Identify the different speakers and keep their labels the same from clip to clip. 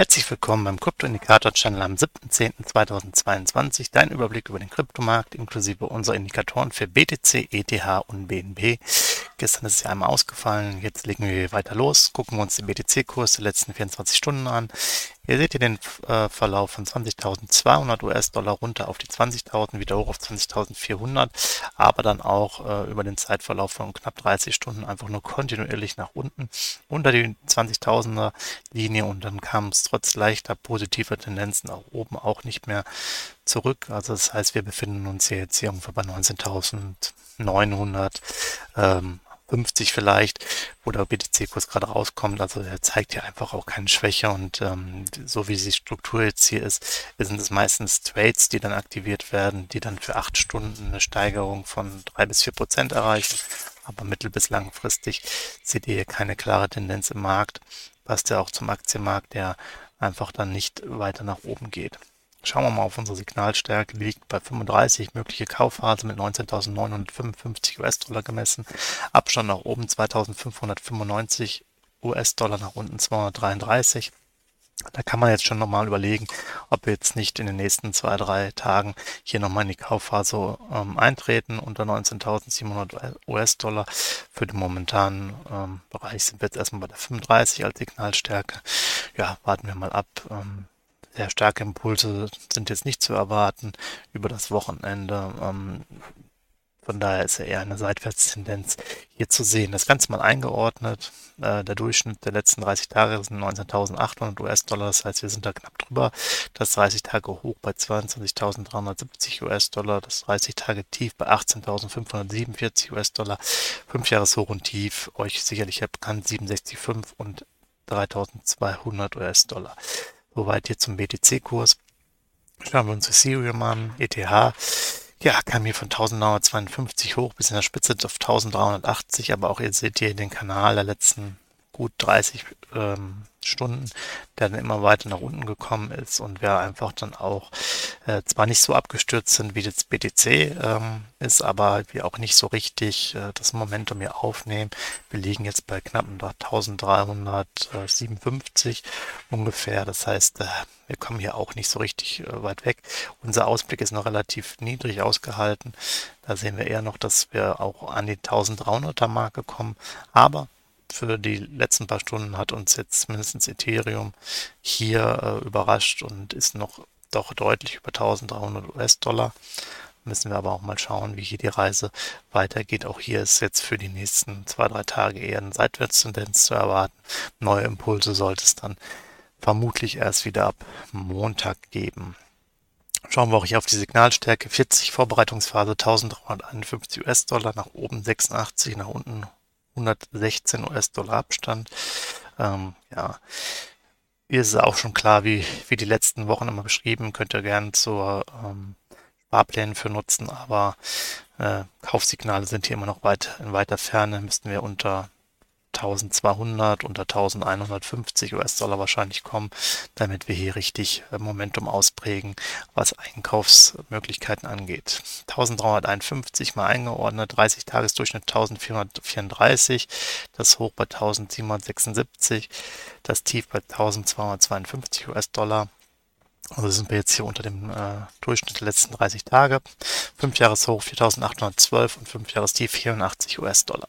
Speaker 1: Herzlich willkommen beim Krypto-Indikator-Channel am 7.10.2022. Dein Überblick über den Kryptomarkt inklusive unserer Indikatoren für BTC, ETH und BNB. Gestern ist es ja einmal ausgefallen, jetzt legen wir weiter los, gucken wir uns den BTC-Kurs der letzten 24 Stunden an. Hier seht ihr den äh, Verlauf von 20.200 US-Dollar runter auf die 20.000, wieder hoch auf 20.400, aber dann auch äh, über den Zeitverlauf von knapp 30 Stunden einfach nur kontinuierlich nach unten unter die 20.000er Linie und dann kam es trotz leichter positiver Tendenzen nach oben auch nicht mehr zurück. Also das heißt, wir befinden uns hier jetzt hier ungefähr bei 19.900. Ähm, 50 vielleicht, wo der BTC-Kurs gerade rauskommt. Also er zeigt ja einfach auch keine Schwäche und ähm, so wie die Struktur jetzt hier ist, sind es meistens Trades, die dann aktiviert werden, die dann für acht Stunden eine Steigerung von drei bis vier Prozent erreichen. Aber mittel- bis langfristig seht ihr hier keine klare Tendenz im Markt. Passt ja auch zum Aktienmarkt, der einfach dann nicht weiter nach oben geht. Schauen wir mal auf unsere Signalstärke, die liegt bei 35, mögliche Kaufphase mit 19.955 US-Dollar gemessen, Abstand nach oben 2.595 US-Dollar, nach unten 233. Da kann man jetzt schon nochmal überlegen, ob wir jetzt nicht in den nächsten zwei, drei Tagen hier nochmal in die Kaufphase ähm, eintreten unter 19.700 US-Dollar. Für den momentanen ähm, Bereich sind wir jetzt erstmal bei der 35 als Signalstärke. Ja, warten wir mal ab. Ähm, sehr starke Impulse sind jetzt nicht zu erwarten über das Wochenende. Ähm, von daher ist ja eher eine Seitwärtstendenz hier zu sehen. Das Ganze mal eingeordnet. Äh, der Durchschnitt der letzten 30 Tage sind 19.800 US-Dollar. Das heißt, wir sind da knapp drüber. Das 30 Tage hoch bei 22.370 US-Dollar. Das 30 Tage tief bei 18.547 US-Dollar. 5 Jahres Hoch und Tief. Euch sicherlich bekannt 67,5 und 3.200 US-Dollar. Soweit hier zum BTC-Kurs. Schauen wir uns Ethereum an. ETH, ja, kam hier von 1952 hoch bis in der Spitze auf 1380, aber auch ihr seht hier den Kanal der letzten gut 30 ähm, Stunden, der dann immer weiter nach unten gekommen ist und wir einfach dann auch äh, zwar nicht so abgestürzt sind, wie das BTC ähm, ist, aber wir auch nicht so richtig äh, das Momentum hier aufnehmen. Wir liegen jetzt bei knapp 1357 ungefähr. Das heißt, äh, wir kommen hier auch nicht so richtig äh, weit weg. Unser Ausblick ist noch relativ niedrig ausgehalten. Da sehen wir eher noch, dass wir auch an die 1300er Marke kommen. Aber für die letzten paar Stunden hat uns jetzt mindestens Ethereum hier äh, überrascht und ist noch doch deutlich über 1300 US-Dollar. Müssen wir aber auch mal schauen, wie hier die Reise weitergeht. Auch hier ist jetzt für die nächsten zwei, drei Tage eher eine Seitwärtstendenz zu erwarten. Neue Impulse sollte es dann vermutlich erst wieder ab Montag geben. Schauen wir auch hier auf die Signalstärke. 40 Vorbereitungsphase 1351 US-Dollar, nach oben 86, nach unten 116 US-Dollar Abstand. Ähm, ja, hier ist es auch schon klar, wie, wie die letzten Wochen immer beschrieben, könnt ihr gerne zur ähm, Sparplänen für nutzen, aber äh, Kaufsignale sind hier immer noch weit in weiter Ferne, müssten wir unter 1200, unter 1150 US-Dollar wahrscheinlich kommen, damit wir hier richtig äh, Momentum ausprägen, was Einkaufsmöglichkeiten angeht. 1351 mal eingeordnet, 30 Tagesdurchschnitt 1434, das Hoch bei 1776, das Tief bei 1252 US-Dollar. Also sind wir jetzt hier unter dem äh, Durchschnitt der letzten 30 Tage. 5 Jahreshoch 4812 und 5 Jahrestief 84 US-Dollar.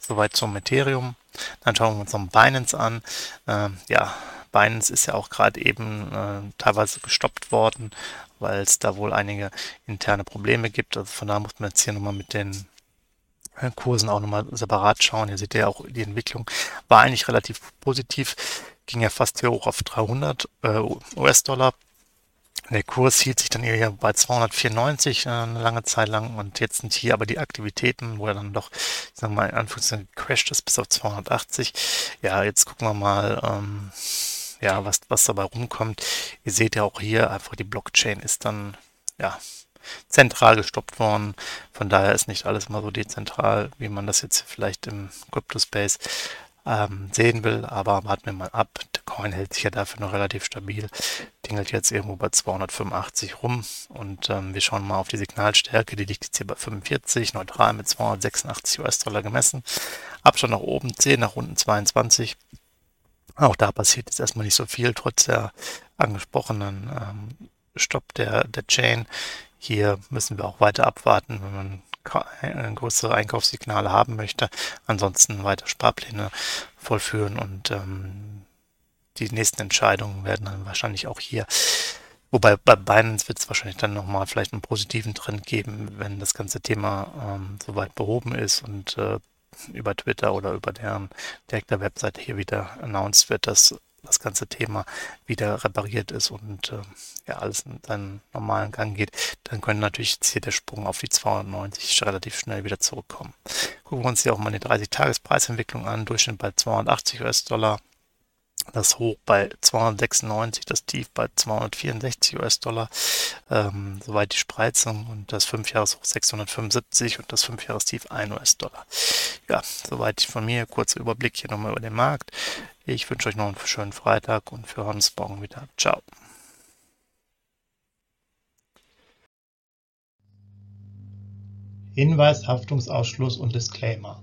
Speaker 1: Soweit zum Ethereum. Dann schauen wir uns noch Binance an. Ähm, ja, Binance ist ja auch gerade eben äh, teilweise gestoppt worden, weil es da wohl einige interne Probleme gibt. Also von da muss man jetzt hier nochmal mit den äh, Kursen auch nochmal separat schauen. Hier seht ihr ja auch, die Entwicklung war eigentlich relativ positiv, ging ja fast hier hoch auf 300 äh, US-Dollar der Kurs hielt sich dann eher bei 294 äh, eine lange Zeit lang und jetzt sind hier aber die Aktivitäten, wo er dann doch, ich sag mal, in Anführungszeichen crasht ist bis auf 280. Ja, jetzt gucken wir mal, ähm, ja, was, was dabei rumkommt. Ihr seht ja auch hier einfach, die Blockchain ist dann, ja, zentral gestoppt worden. Von daher ist nicht alles mal so dezentral, wie man das jetzt vielleicht im Crypto-Space ähm, sehen will. Aber warten wir mal ab. Der Coin hält sich ja dafür noch relativ stabil. Dingelt jetzt irgendwo bei 285 rum. Und ähm, wir schauen mal auf die Signalstärke. Die liegt jetzt hier bei 45, neutral mit 286 US-Dollar gemessen. Abstand nach oben 10, nach unten 22. Auch da passiert jetzt erstmal nicht so viel, trotz der angesprochenen ähm, Stopp der, der Chain. Hier müssen wir auch weiter abwarten, wenn man größere Einkaufssignale haben möchte. Ansonsten weiter Sparpläne vollführen und ähm, die nächsten Entscheidungen werden dann wahrscheinlich auch hier. Wobei bei Binance wird es wahrscheinlich dann nochmal vielleicht einen positiven Trend geben, wenn das ganze Thema ähm, soweit behoben ist und äh, über Twitter oder über deren direkter Webseite hier wieder announced wird, dass das ganze Thema wieder repariert ist und äh, ja, alles in seinen normalen Gang geht, dann könnte natürlich jetzt hier der Sprung auf die 290 relativ schnell wieder zurückkommen. Gucken wir uns hier auch mal die 30-Tages-Preisentwicklung an, Durchschnitt bei 280 US-Dollar, das Hoch bei 296, das Tief bei 264 US-Dollar, ähm, soweit die Spreizung und das 5-Jahres-Hoch 675 und das 5-Jahres-Tief 1 US-Dollar. Ja, soweit von mir, kurzer Überblick hier nochmal über den Markt. Ich wünsche euch noch einen schönen Freitag und für uns morgen wieder. Ciao.
Speaker 2: Hinweis, Haftungsausschluss und Disclaimer.